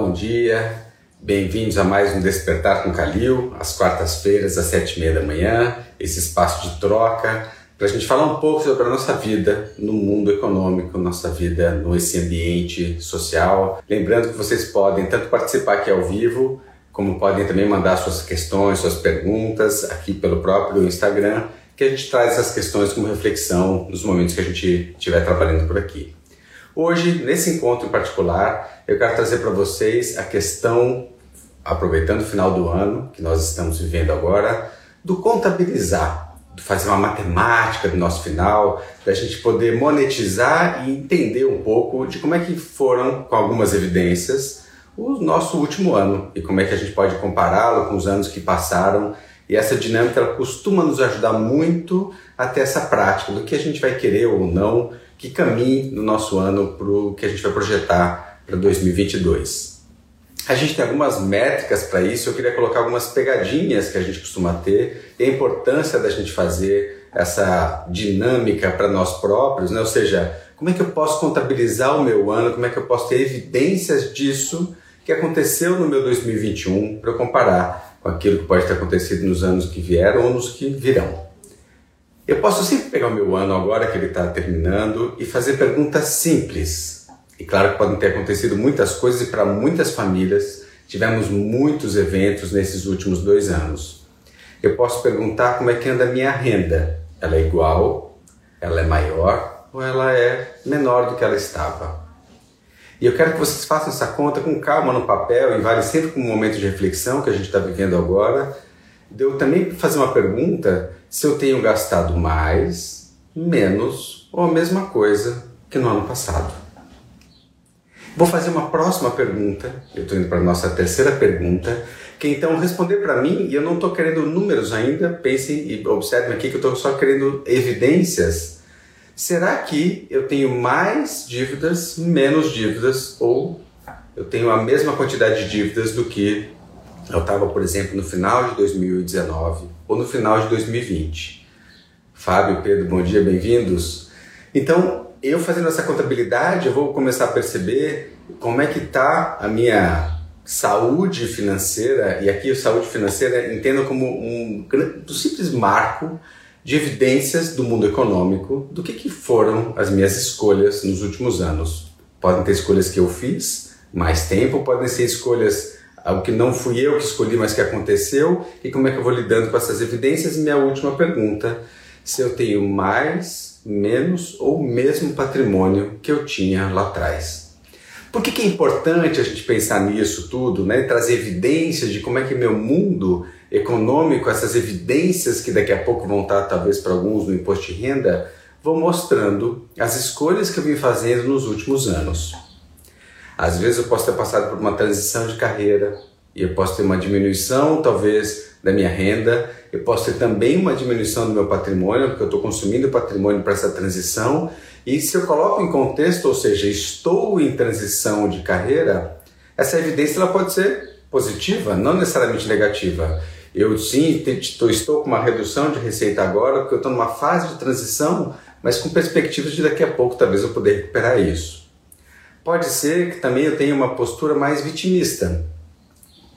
bom dia. Bem-vindos a mais um Despertar com Calil, às quartas-feiras, às sete e meia da manhã, esse espaço de troca, para a gente falar um pouco sobre a nossa vida no mundo econômico, nossa vida nesse ambiente social. Lembrando que vocês podem tanto participar aqui ao vivo, como podem também mandar suas questões, suas perguntas aqui pelo próprio Instagram, que a gente traz essas questões como reflexão nos momentos que a gente estiver trabalhando por aqui. Hoje, nesse encontro em particular, eu quero trazer para vocês a questão, aproveitando o final do ano que nós estamos vivendo agora, do contabilizar, de fazer uma matemática do nosso final, da gente poder monetizar e entender um pouco de como é que foram, com algumas evidências, o nosso último ano e como é que a gente pode compará-lo com os anos que passaram. E essa dinâmica ela costuma nos ajudar muito a ter essa prática do que a gente vai querer ou não que caminhe no nosso ano para o que a gente vai projetar para 2022. A gente tem algumas métricas para isso, eu queria colocar algumas pegadinhas que a gente costuma ter e a importância da gente fazer essa dinâmica para nós próprios, né? ou seja, como é que eu posso contabilizar o meu ano, como é que eu posso ter evidências disso que aconteceu no meu 2021 para eu comparar com aquilo que pode ter acontecido nos anos que vieram ou nos que virão. Eu posso sempre pegar o meu ano agora que ele está terminando e fazer perguntas simples. E claro que podem ter acontecido muitas coisas e para muitas famílias tivemos muitos eventos nesses últimos dois anos. Eu posso perguntar como é que anda a minha renda. Ela é igual? Ela é maior? Ou ela é menor do que ela estava? E eu quero que vocês façam essa conta com calma no papel e vale sempre com um momento de reflexão que a gente está vivendo agora. Eu também fazer uma pergunta se eu tenho gastado mais, menos ou a mesma coisa que no ano passado. Vou fazer uma próxima pergunta, eu estou indo para a nossa terceira pergunta, que então responder para mim, e eu não estou querendo números ainda, pensem e observem aqui que eu estou só querendo evidências. Será que eu tenho mais dívidas, menos dívidas, ou eu tenho a mesma quantidade de dívidas do que eu estava, por exemplo, no final de 2019 ou no final de 2020. Fábio, Pedro, bom dia, bem-vindos. Então, eu fazendo essa contabilidade, eu vou começar a perceber como é que está a minha saúde financeira, e aqui saúde financeira entendo como um, um simples marco de evidências do mundo econômico do que, que foram as minhas escolhas nos últimos anos. Podem ter escolhas que eu fiz mais tempo, podem ser escolhas algo que não fui eu que escolhi, mas que aconteceu, e como é que eu vou lidando com essas evidências? Minha última pergunta: se eu tenho mais, menos ou mesmo patrimônio que eu tinha lá atrás. Por que, que é importante a gente pensar nisso tudo, né? trazer evidências de como é que meu mundo econômico, essas evidências que daqui a pouco vão estar talvez para alguns no imposto de renda, vão mostrando as escolhas que eu vim fazendo nos últimos anos. Às vezes eu posso ter passado por uma transição de carreira e eu posso ter uma diminuição, talvez, da minha renda. Eu posso ter também uma diminuição do meu patrimônio, porque eu estou consumindo patrimônio para essa transição. E se eu coloco em contexto, ou seja, estou em transição de carreira, essa evidência ela pode ser positiva, não necessariamente negativa. Eu sim estou com uma redução de receita agora, porque eu estou numa fase de transição, mas com perspectivas de daqui a pouco talvez eu poder recuperar isso. Pode ser que também eu tenha uma postura mais vitimista.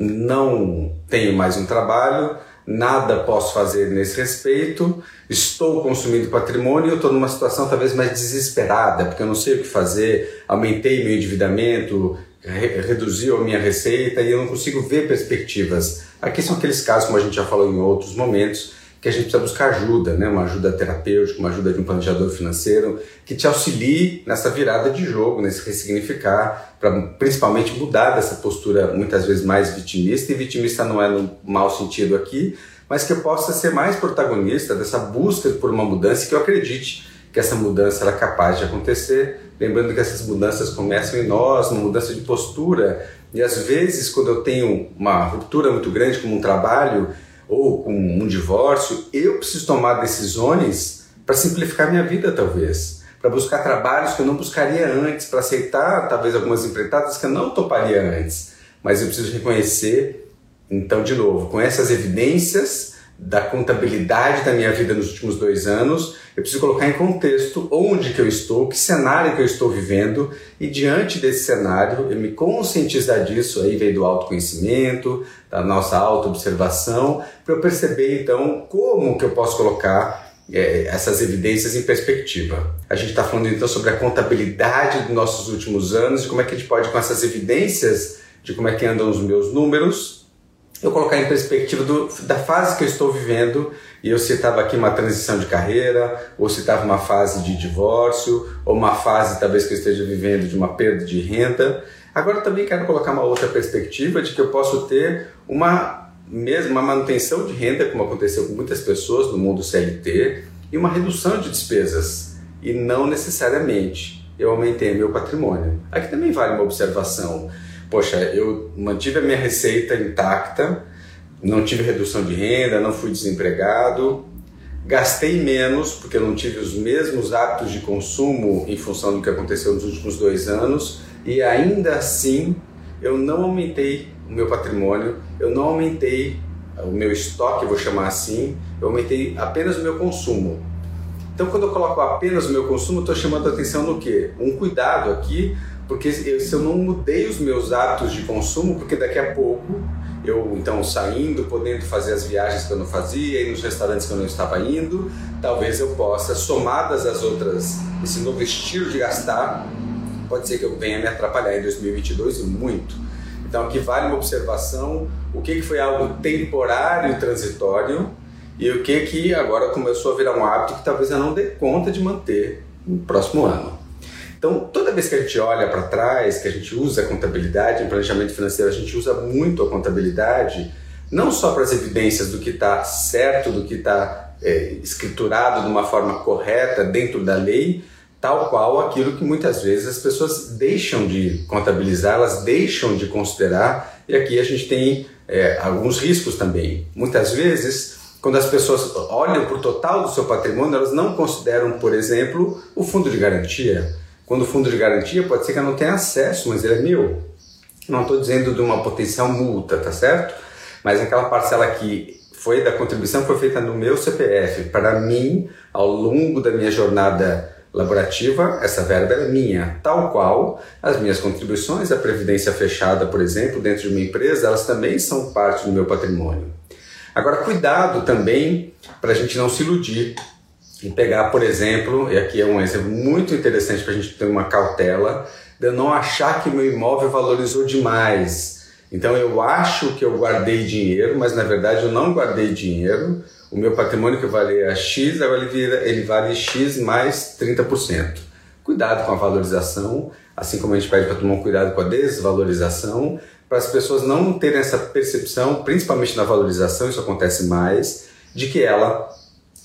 Não tenho mais um trabalho, nada posso fazer nesse respeito, estou consumindo patrimônio estou numa situação talvez mais desesperada, porque eu não sei o que fazer, aumentei meu endividamento, re reduziu a minha receita e eu não consigo ver perspectivas. Aqui são aqueles casos, como a gente já falou em outros momentos, que a gente precisa buscar ajuda, né? uma ajuda terapêutica, uma ajuda de um planejador financeiro que te auxilie nessa virada de jogo, nesse ressignificar, para principalmente mudar dessa postura muitas vezes mais vitimista, e vitimista não é no mau sentido aqui, mas que eu possa ser mais protagonista dessa busca por uma mudança que eu acredite que essa mudança é capaz de acontecer, lembrando que essas mudanças começam em nós, uma mudança de postura, e às vezes quando eu tenho uma ruptura muito grande como um trabalho, ou com um divórcio, eu preciso tomar decisões para simplificar minha vida, talvez. Para buscar trabalhos que eu não buscaria antes, para aceitar talvez algumas empreitadas que eu não toparia antes. Mas eu preciso reconhecer, então, de novo, com essas evidências da contabilidade da minha vida nos últimos dois anos, eu preciso colocar em contexto onde que eu estou, que cenário que eu estou vivendo e diante desse cenário eu me conscientizar disso, aí veio do autoconhecimento, da nossa autoobservação, para eu perceber então como que eu posso colocar é, essas evidências em perspectiva. A gente está falando então sobre a contabilidade dos nossos últimos anos e como é que a gente pode com essas evidências de como é que andam os meus números eu colocar em perspectiva do, da fase que eu estou vivendo, e eu citava aqui uma transição de carreira, ou citava uma fase de divórcio, ou uma fase talvez que eu esteja vivendo de uma perda de renda. Agora também quero colocar uma outra perspectiva de que eu posso ter uma mesmo uma manutenção de renda, como aconteceu com muitas pessoas no mundo CLT, e uma redução de despesas, e não necessariamente eu aumentei meu patrimônio. Aqui também vale uma observação poxa, eu mantive a minha receita intacta, não tive redução de renda, não fui desempregado, gastei menos porque eu não tive os mesmos hábitos de consumo em função do que aconteceu nos últimos dois anos e ainda assim eu não aumentei o meu patrimônio, eu não aumentei o meu estoque, vou chamar assim, eu aumentei apenas o meu consumo. Então, quando eu coloco apenas o meu consumo, estou chamando a atenção no quê? Um cuidado aqui porque eu, se eu não mudei os meus hábitos de consumo, porque daqui a pouco eu então saindo, podendo fazer as viagens que eu não fazia, ir nos restaurantes que eu não estava indo, talvez eu possa, somadas as outras, esse novo estilo de gastar, pode ser que eu venha me atrapalhar em 2022 e muito. Então aqui vale uma observação, o que, que foi algo temporário transitório e o que que agora começou a virar um hábito que talvez eu não dê conta de manter no próximo ano. Então, toda vez que a gente olha para trás, que a gente usa a contabilidade, em planejamento financeiro, a gente usa muito a contabilidade, não só para as evidências do que está certo, do que está é, escriturado de uma forma correta dentro da lei, tal qual aquilo que muitas vezes as pessoas deixam de contabilizar, elas deixam de considerar, e aqui a gente tem é, alguns riscos também. Muitas vezes, quando as pessoas olham para o total do seu patrimônio, elas não consideram, por exemplo, o fundo de garantia quando o fundo de garantia pode ser que eu não tenha acesso, mas ele é meu. Não estou dizendo de uma potencial multa, tá certo? Mas aquela parcela que foi da contribuição foi feita no meu CPF. Para mim, ao longo da minha jornada laborativa, essa verba é minha, tal qual as minhas contribuições, a previdência fechada, por exemplo, dentro de uma empresa, elas também são parte do meu patrimônio. Agora, cuidado também para a gente não se iludir e pegar, por exemplo, e aqui é um exemplo muito interessante para a gente ter uma cautela, de eu não achar que meu imóvel valorizou demais. Então eu acho que eu guardei dinheiro, mas na verdade eu não guardei dinheiro. O meu patrimônio que valia X, agora ele, vira, ele vale X mais 30%. Cuidado com a valorização, assim como a gente pede para tomar cuidado com a desvalorização, para as pessoas não terem essa percepção, principalmente na valorização, isso acontece mais, de que ela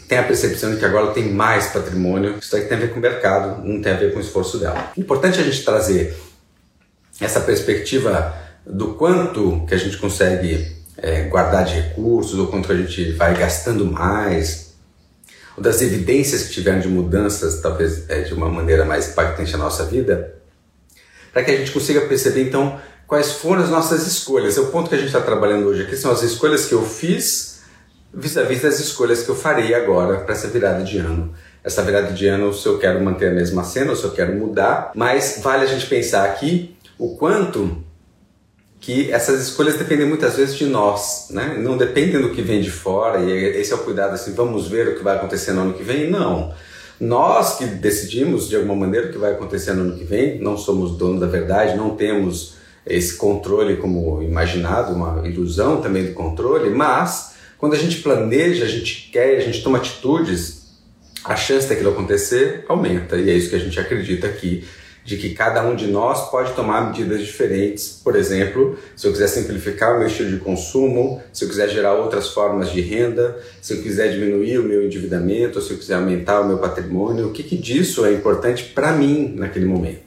tem a percepção de que agora tem mais patrimônio. Isso tem a ver com o mercado, não tem a ver com o esforço dela. Importante a gente trazer essa perspectiva do quanto que a gente consegue é, guardar de recursos, ou quanto a gente vai gastando mais, ou das evidências que tiveram de mudanças, talvez é, de uma maneira mais impactante na nossa vida, para que a gente consiga perceber então quais foram as nossas escolhas. É o ponto que a gente está trabalhando hoje aqui, são as escolhas que eu fiz vis-à-vis das escolhas que eu farei agora para essa virada de ano. Essa virada de ano, se eu quero manter a mesma cena ou se eu quero mudar, mas vale a gente pensar aqui o quanto que essas escolhas dependem muitas vezes de nós, né? Não dependem do que vem de fora e esse é o cuidado assim, vamos ver o que vai acontecer no ano que vem? Não. Nós que decidimos de alguma maneira o que vai acontecer no ano que vem, não somos dono da verdade, não temos esse controle como imaginado, uma ilusão também do controle, mas quando a gente planeja, a gente quer, a gente toma atitudes, a chance daquilo acontecer aumenta. E é isso que a gente acredita aqui, de que cada um de nós pode tomar medidas diferentes. Por exemplo, se eu quiser simplificar o meu estilo de consumo, se eu quiser gerar outras formas de renda, se eu quiser diminuir o meu endividamento, se eu quiser aumentar o meu patrimônio, o que, que disso é importante para mim naquele momento?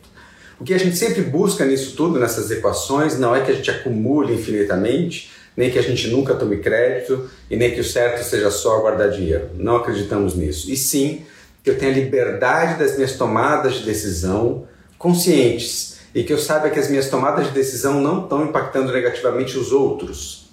O que a gente sempre busca nisso tudo, nessas equações, não é que a gente acumule infinitamente, nem que a gente nunca tome crédito e nem que o certo seja só guardar dinheiro. Não acreditamos nisso. E sim que eu tenha liberdade das minhas tomadas de decisão conscientes e que eu saiba que as minhas tomadas de decisão não estão impactando negativamente os outros.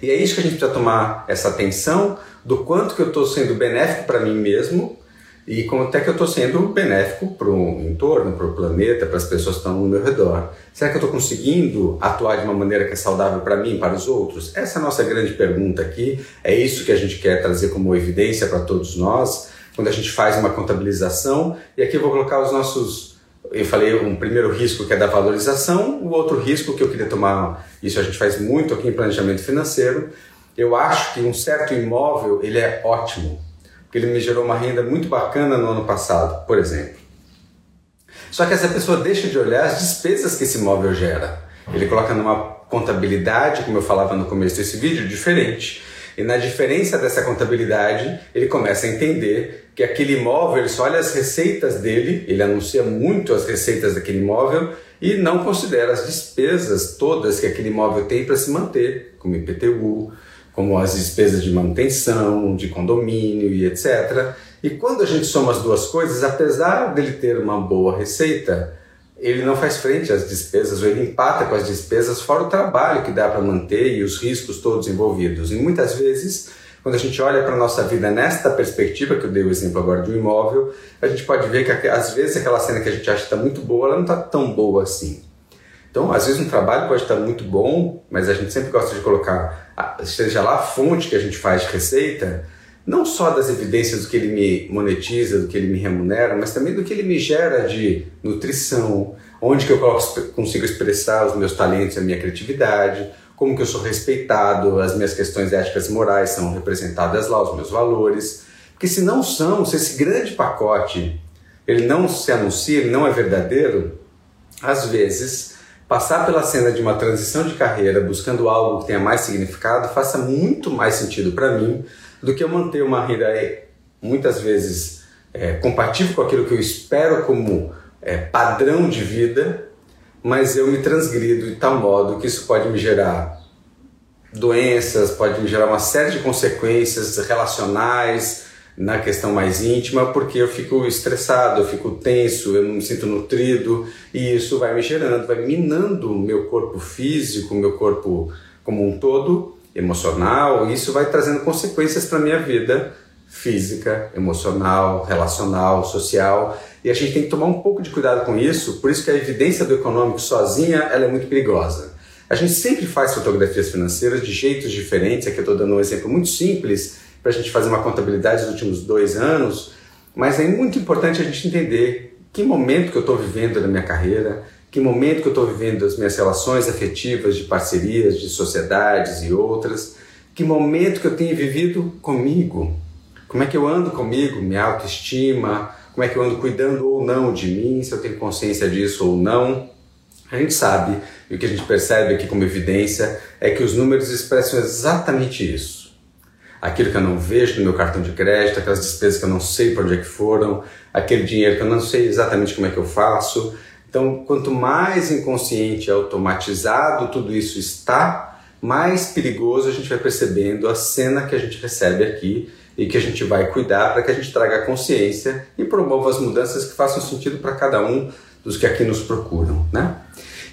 E é isso que a gente precisa tomar essa atenção do quanto que eu estou sendo benéfico para mim mesmo e como até que eu estou sendo benéfico para o entorno, para o planeta, para as pessoas que estão no meu redor. Será que eu estou conseguindo atuar de uma maneira que é saudável para mim e para os outros? Essa é a nossa grande pergunta aqui. É isso que a gente quer trazer como evidência para todos nós quando a gente faz uma contabilização. E aqui eu vou colocar os nossos. Eu falei um primeiro risco que é da valorização, o outro risco que eu queria tomar, isso a gente faz muito aqui em planejamento financeiro. Eu acho que um certo imóvel ele é ótimo que ele me gerou uma renda muito bacana no ano passado, por exemplo. Só que essa pessoa deixa de olhar as despesas que esse imóvel gera. Ele coloca numa contabilidade, como eu falava no começo desse vídeo, diferente. E na diferença dessa contabilidade, ele começa a entender que aquele imóvel, ele só olha as receitas dele, ele anuncia muito as receitas daquele imóvel e não considera as despesas todas que aquele imóvel tem para se manter, como IPTU, como as despesas de manutenção, de condomínio e etc. E quando a gente soma as duas coisas, apesar dele ter uma boa receita, ele não faz frente às despesas, ou ele empata com as despesas, fora o trabalho que dá para manter e os riscos todos envolvidos. E muitas vezes, quando a gente olha para a nossa vida nesta perspectiva, que eu dei o exemplo agora do imóvel, a gente pode ver que às vezes aquela cena que a gente acha que está muito boa, ela não está tão boa assim. Então, às vezes um trabalho pode estar muito bom, mas a gente sempre gosta de colocar, seja lá a fonte que a gente faz de receita, não só das evidências do que ele me monetiza, do que ele me remunera, mas também do que ele me gera de nutrição, onde que eu consigo expressar os meus talentos, a minha criatividade, como que eu sou respeitado, as minhas questões éticas e morais são representadas lá, os meus valores. Porque se não são, se esse grande pacote ele não se anuncia, ele não é verdadeiro, às vezes passar pela cena de uma transição de carreira buscando algo que tenha mais significado faça muito mais sentido para mim do que eu manter uma renda é, muitas vezes é, compatível com aquilo que eu espero como é, padrão de vida, mas eu me transgrido de tal modo que isso pode me gerar doenças, pode me gerar uma série de consequências relacionais, na questão mais íntima, porque eu fico estressado, eu fico tenso, eu não me sinto nutrido e isso vai me gerando, vai minando o meu corpo físico, meu corpo como um todo, emocional, e isso vai trazendo consequências para minha vida física, emocional, relacional, social, e a gente tem que tomar um pouco de cuidado com isso, por isso que a evidência do econômico sozinha, ela é muito perigosa. A gente sempre faz fotografias financeiras de jeitos diferentes, aqui eu estou dando um exemplo muito simples, para a gente fazer uma contabilidade dos últimos dois anos, mas é muito importante a gente entender que momento que eu estou vivendo da minha carreira, que momento que eu estou vivendo das minhas relações afetivas, de parcerias, de sociedades e outras, que momento que eu tenho vivido comigo, como é que eu ando comigo, minha autoestima, como é que eu ando cuidando ou não de mim, se eu tenho consciência disso ou não. A gente sabe, e o que a gente percebe aqui como evidência, é que os números expressam exatamente isso aquilo que eu não vejo no meu cartão de crédito, aquelas despesas que eu não sei para onde é que foram, aquele dinheiro que eu não sei exatamente como é que eu faço. Então, quanto mais inconsciente, automatizado tudo isso está, mais perigoso a gente vai percebendo a cena que a gente recebe aqui e que a gente vai cuidar para que a gente traga consciência e promova as mudanças que façam sentido para cada um dos que aqui nos procuram, né?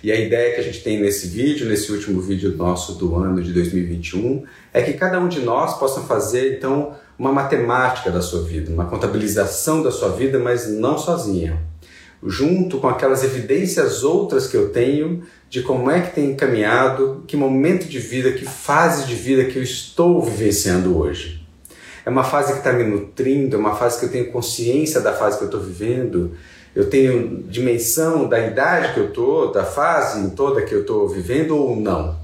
E a ideia que a gente tem nesse vídeo, nesse último vídeo nosso do ano de 2021, é que cada um de nós possa fazer então uma matemática da sua vida, uma contabilização da sua vida, mas não sozinha. Junto com aquelas evidências outras que eu tenho de como é que tem encaminhado, que momento de vida, que fase de vida que eu estou vivenciando hoje. É uma fase que está me nutrindo, é uma fase que eu tenho consciência da fase que eu estou vivendo, eu tenho dimensão da idade que eu estou, da fase toda que eu estou vivendo ou não?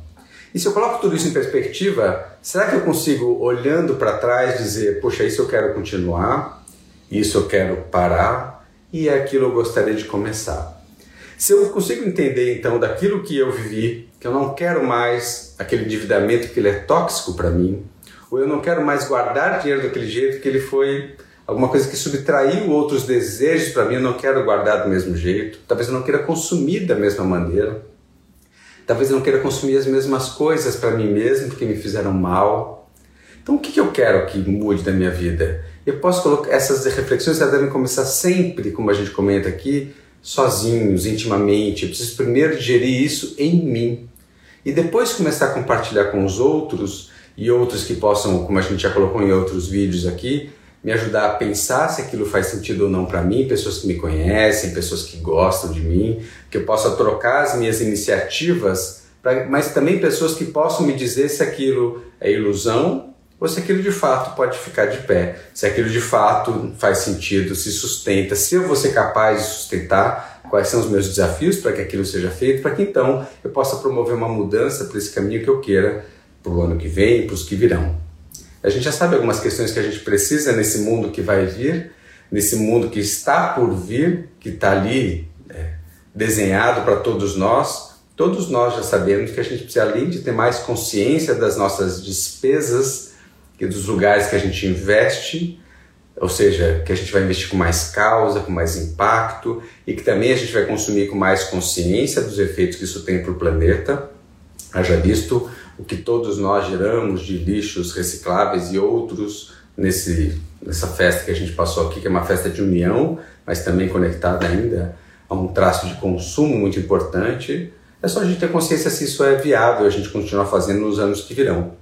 E se eu coloco tudo isso em perspectiva, será que eu consigo, olhando para trás, dizer, poxa, isso eu quero continuar, isso eu quero parar e é aquilo eu gostaria de começar? Se eu consigo entender então daquilo que eu vivi, que eu não quero mais aquele endividamento que ele é tóxico para mim, ou eu não quero mais guardar dinheiro daquele jeito que ele foi alguma coisa que subtraiu outros desejos para mim, eu não quero guardar do mesmo jeito, talvez eu não queira consumir da mesma maneira, talvez eu não queira consumir as mesmas coisas para mim mesmo porque me fizeram mal. Então, o que, que eu quero que mude da minha vida? Eu posso colocar essas reflexões, elas devem começar sempre, como a gente comenta aqui, sozinhos, intimamente. Eu preciso primeiro digerir isso em mim e depois começar a compartilhar com os outros e outros que possam, como a gente já colocou em outros vídeos aqui, me ajudar a pensar se aquilo faz sentido ou não para mim, pessoas que me conhecem, pessoas que gostam de mim, que eu possa trocar as minhas iniciativas, pra, mas também pessoas que possam me dizer se aquilo é ilusão ou se aquilo de fato pode ficar de pé, se aquilo de fato faz sentido, se sustenta, se eu vou ser capaz de sustentar, quais são os meus desafios para que aquilo seja feito, para que então eu possa promover uma mudança para esse caminho que eu queira para o ano que vem, para os que virão. A gente já sabe algumas questões que a gente precisa nesse mundo que vai vir, nesse mundo que está por vir, que está ali é, desenhado para todos nós. Todos nós já sabemos que a gente precisa, além de ter mais consciência das nossas despesas e dos lugares que a gente investe, ou seja, que a gente vai investir com mais causa, com mais impacto e que também a gente vai consumir com mais consciência dos efeitos que isso tem para o planeta. Haja visto o que todos nós geramos de lixos recicláveis e outros nesse, nessa festa que a gente passou aqui, que é uma festa de união, mas também conectada ainda a um traço de consumo muito importante. É só a gente ter consciência se isso é viável a gente continuar fazendo nos anos que virão.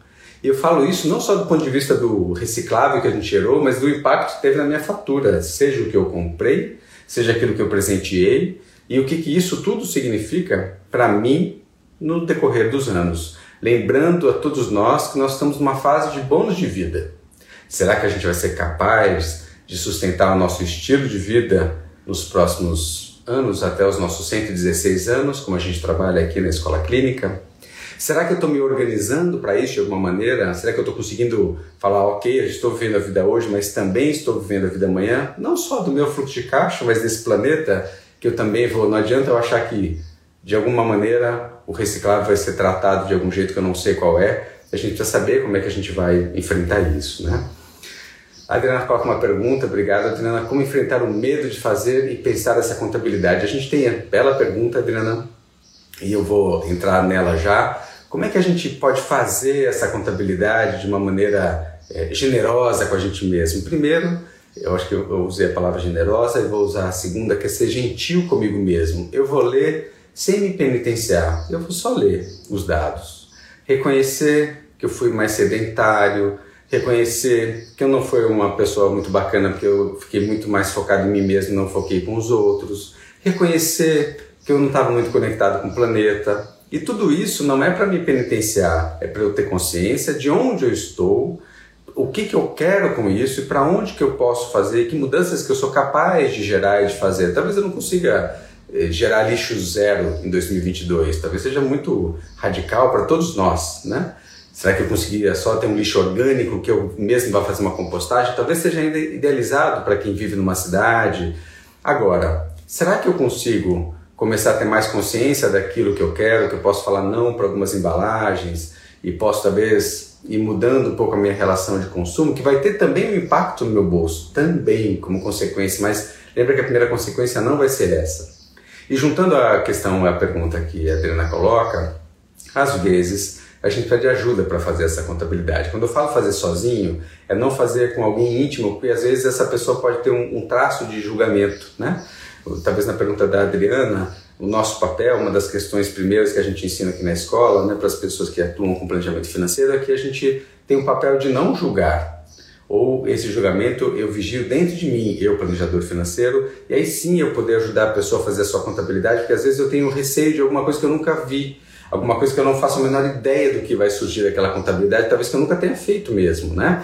E eu falo isso não só do ponto de vista do reciclável que a gente gerou, mas do impacto que teve na minha fatura, seja o que eu comprei, seja aquilo que eu presenteei, e o que, que isso tudo significa para mim no decorrer dos anos lembrando a todos nós que nós estamos numa fase de bônus de vida. Será que a gente vai ser capaz de sustentar o nosso estilo de vida nos próximos anos, até os nossos 116 anos, como a gente trabalha aqui na escola clínica? Será que eu estou me organizando para isso de alguma maneira? Será que eu estou conseguindo falar, ok, eu estou vivendo a vida hoje, mas também estou vivendo a vida amanhã? Não só do meu fluxo de caixa, mas desse planeta que eu também vou. Não adianta eu achar que, de alguma maneira, o reciclável vai ser tratado de algum jeito que eu não sei qual é, a gente precisa saber como é que a gente vai enfrentar isso, né? A Adriana coloca uma pergunta, obrigado Adriana, como enfrentar o medo de fazer e pensar essa contabilidade? A gente tem a bela pergunta, Adriana, e eu vou entrar nela já. Como é que a gente pode fazer essa contabilidade de uma maneira é, generosa com a gente mesmo? Primeiro, eu acho que eu, usei a palavra generosa e vou usar a segunda, que é ser gentil comigo mesmo. Eu vou ler sem me penitenciar. Eu vou só ler os dados, reconhecer que eu fui mais sedentário, reconhecer que eu não fui uma pessoa muito bacana porque eu fiquei muito mais focado em mim mesmo, não foquei com os outros, reconhecer que eu não estava muito conectado com o planeta. E tudo isso não é para me penitenciar, é para eu ter consciência de onde eu estou, o que, que eu quero com isso e para onde que eu posso fazer, que mudanças que eu sou capaz de gerar e de fazer. Talvez eu não consiga gerar lixo zero em 2022. Talvez seja muito radical para todos nós, né? Será que eu conseguiria só ter um lixo orgânico que eu mesmo vá fazer uma compostagem? Talvez seja ainda idealizado para quem vive numa cidade. Agora, será que eu consigo começar a ter mais consciência daquilo que eu quero, que eu posso falar não para algumas embalagens e posso talvez ir mudando um pouco a minha relação de consumo, que vai ter também um impacto no meu bolso, também como consequência, mas lembra que a primeira consequência não vai ser essa. E juntando a questão, a pergunta que a Adriana coloca, às vezes a gente pede ajuda para fazer essa contabilidade. Quando eu falo fazer sozinho, é não fazer com alguém íntimo, porque às vezes essa pessoa pode ter um, um traço de julgamento, né? Talvez na pergunta da Adriana, o nosso papel, uma das questões primeiras que a gente ensina aqui na escola, né, para as pessoas que atuam com planejamento financeiro, é que a gente tem o papel de não julgar, ou esse julgamento eu vigio dentro de mim, eu, planejador financeiro, e aí sim eu poder ajudar a pessoa a fazer a sua contabilidade, porque às vezes eu tenho receio de alguma coisa que eu nunca vi, alguma coisa que eu não faço a menor ideia do que vai surgir daquela contabilidade, talvez que eu nunca tenha feito mesmo, né?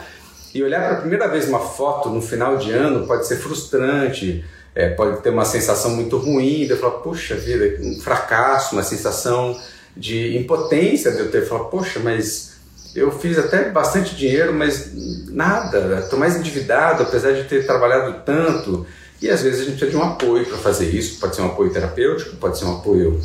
E olhar para a primeira vez uma foto no final de ano pode ser frustrante, é, pode ter uma sensação muito ruim, de eu falar, puxa vida, um fracasso, uma sensação de impotência de eu ter falar, poxa, mas eu fiz até bastante dinheiro, mas nada, estou mais endividado, apesar de ter trabalhado tanto. E às vezes a gente precisa de um apoio para fazer isso, pode ser um apoio terapêutico, pode ser um apoio,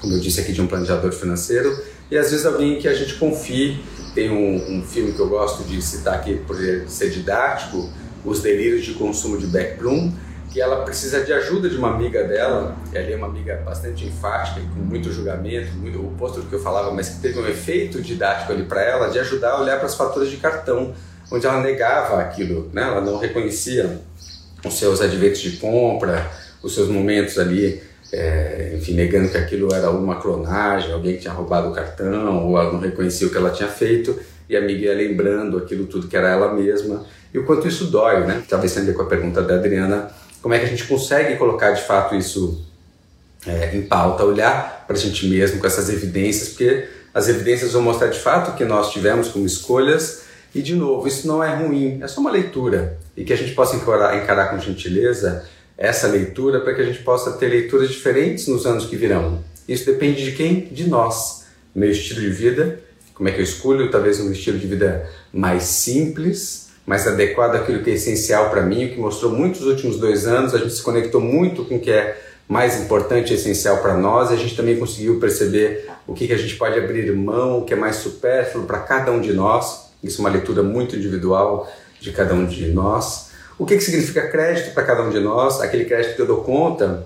como eu disse aqui, de um planejador financeiro, e às vezes alguém que a gente confie. Tem um, um filme que eu gosto de citar aqui por ser didático, Os Delírios de Consumo de Beck Bloom, que ela precisa de ajuda de uma amiga dela, que ali é uma amiga bastante enfática, com muito julgamento, muito oposto do que eu falava, mas que teve um efeito didático ali para ela, de ajudar a olhar para as faturas de cartão, onde ela negava aquilo, né? ela não reconhecia os seus adventos de compra, os seus momentos ali, é, enfim, negando que aquilo era uma clonagem, alguém que tinha roubado o cartão, ou ela não reconhecia o que ela tinha feito. e a amiga ia lembrando aquilo tudo que era ela mesma e o quanto isso dói, né? Talvez sendo com a pergunta da Adriana, como é que a gente consegue colocar de fato isso é, em pauta, olhar para a gente mesmo com essas evidências, porque as evidências vão mostrar de fato que nós tivemos como escolhas e de novo, isso não é ruim, é só uma leitura e que a gente possa encarar, encarar com gentileza essa leitura para que a gente possa ter leituras diferentes nos anos que virão. Isso depende de quem? De nós. Meu estilo de vida, como é que eu escolho? Talvez um estilo de vida mais simples, mais adequado àquilo que é essencial para mim, o que mostrou muito nos últimos dois anos. A gente se conectou muito com o que é mais importante e essencial para nós. A gente também conseguiu perceber o que, que a gente pode abrir mão, o que é mais supérfluo para cada um de nós. Isso é uma leitura muito individual de cada um de nós. O que, que significa crédito para cada um de nós? Aquele crédito que eu dou conta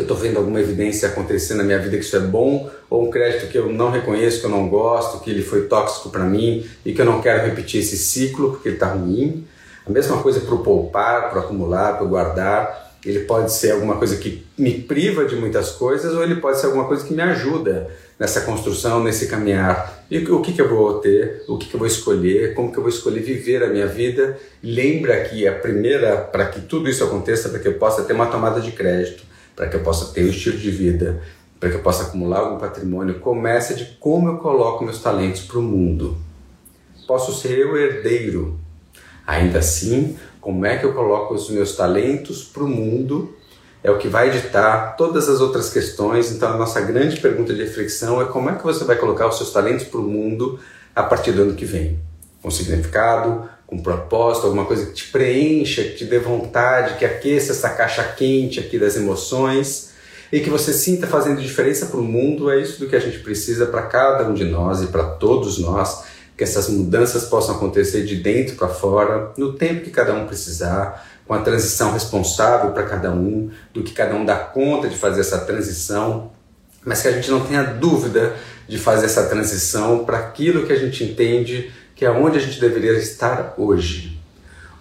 eu estou vendo alguma evidência acontecer na minha vida que isso é bom, ou um crédito que eu não reconheço, que eu não gosto, que ele foi tóxico para mim e que eu não quero repetir esse ciclo porque ele está ruim. A mesma coisa para o poupar, para acumular, para guardar. Ele pode ser alguma coisa que me priva de muitas coisas, ou ele pode ser alguma coisa que me ajuda nessa construção, nesse caminhar. E o que, que eu vou ter, o que, que eu vou escolher, como que eu vou escolher viver a minha vida. Lembra que a primeira, para que tudo isso aconteça, para que eu possa ter uma tomada de crédito, para que eu possa ter um estilo de vida, para que eu possa acumular algum patrimônio, começa de como eu coloco meus talentos para o mundo. Posso ser eu herdeiro. Ainda assim, como é que eu coloco os meus talentos para o mundo é o que vai ditar todas as outras questões. Então, a nossa grande pergunta de reflexão é como é que você vai colocar os seus talentos para o mundo a partir do ano que vem? Com significado, com propósito, alguma coisa que te preencha, que te dê vontade, que aqueça essa caixa quente aqui das emoções e que você sinta fazendo diferença para o mundo. É isso do que a gente precisa para cada um de nós e para todos nós, que essas mudanças possam acontecer de dentro para fora, no tempo que cada um precisar, com a transição responsável para cada um, do que cada um dá conta de fazer essa transição, mas que a gente não tenha dúvida de fazer essa transição para aquilo que a gente entende que é onde a gente deveria estar hoje.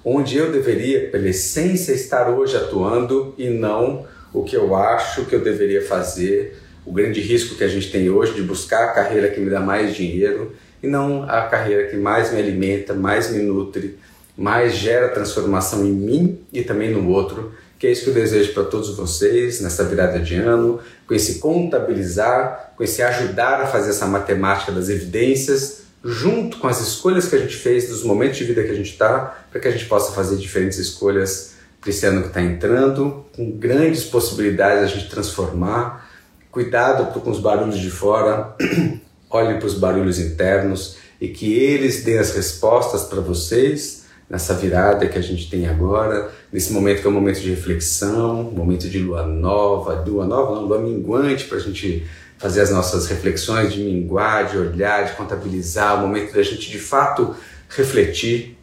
Onde eu deveria, pela essência, estar hoje atuando e não o que eu acho que eu deveria fazer. O grande risco que a gente tem hoje de buscar a carreira que me dá mais dinheiro e não a carreira que mais me alimenta, mais me nutre, mais gera transformação em mim e também no outro. Que é isso que eu desejo para todos vocês nessa virada de ano, com esse contabilizar, com esse ajudar a fazer essa matemática das evidências junto com as escolhas que a gente fez, dos momentos de vida que a gente está, para que a gente possa fazer diferentes escolhas para ano que está entrando, com grandes possibilidades a gente transformar. Cuidado com os barulhos de fora, olhe para os barulhos internos e que eles dêem as respostas para vocês nessa virada que a gente tem agora, nesse momento que é um momento de reflexão, momento de lua nova, lua nova não, lua minguante para a gente fazer as nossas reflexões, de minguar, de olhar, de contabilizar, o momento da gente de fato refletir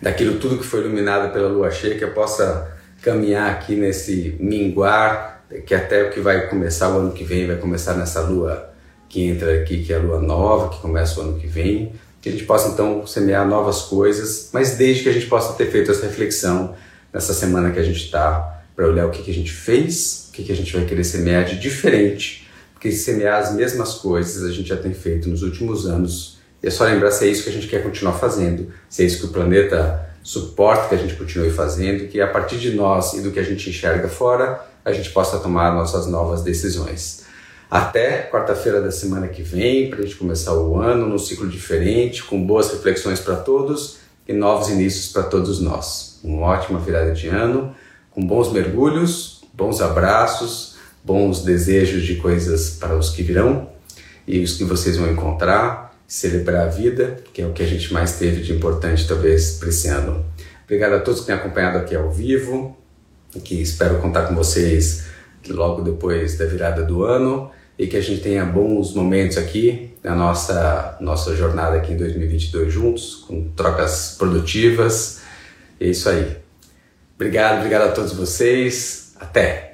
daquilo tudo que foi iluminado pela lua cheia, que eu possa caminhar aqui nesse minguar, que até o que vai começar o ano que vem, vai começar nessa lua que entra aqui, que é a lua nova, que começa o ano que vem, que a gente possa então semear novas coisas, mas desde que a gente possa ter feito essa reflexão nessa semana que a gente está, para olhar o que, que a gente fez, o que, que a gente vai querer semear de diferente porque semear as mesmas coisas a gente já tem feito nos últimos anos. E é só lembrar se é isso que a gente quer continuar fazendo, se é isso que o planeta suporta que a gente continue fazendo, que a partir de nós e do que a gente enxerga fora, a gente possa tomar nossas novas decisões. Até quarta-feira da semana que vem, para a gente começar o ano num ciclo diferente, com boas reflexões para todos e novos inícios para todos nós. Uma ótima virada de ano, com bons mergulhos, bons abraços bons desejos de coisas para os que virão e os que vocês vão encontrar, celebrar a vida, que é o que a gente mais teve de importante talvez para esse ano. Obrigado a todos que têm acompanhado aqui ao vivo, que espero contar com vocês logo depois da virada do ano e que a gente tenha bons momentos aqui na nossa nossa jornada aqui em 2022 juntos, com trocas produtivas. É isso aí. Obrigado, obrigado a todos vocês. Até!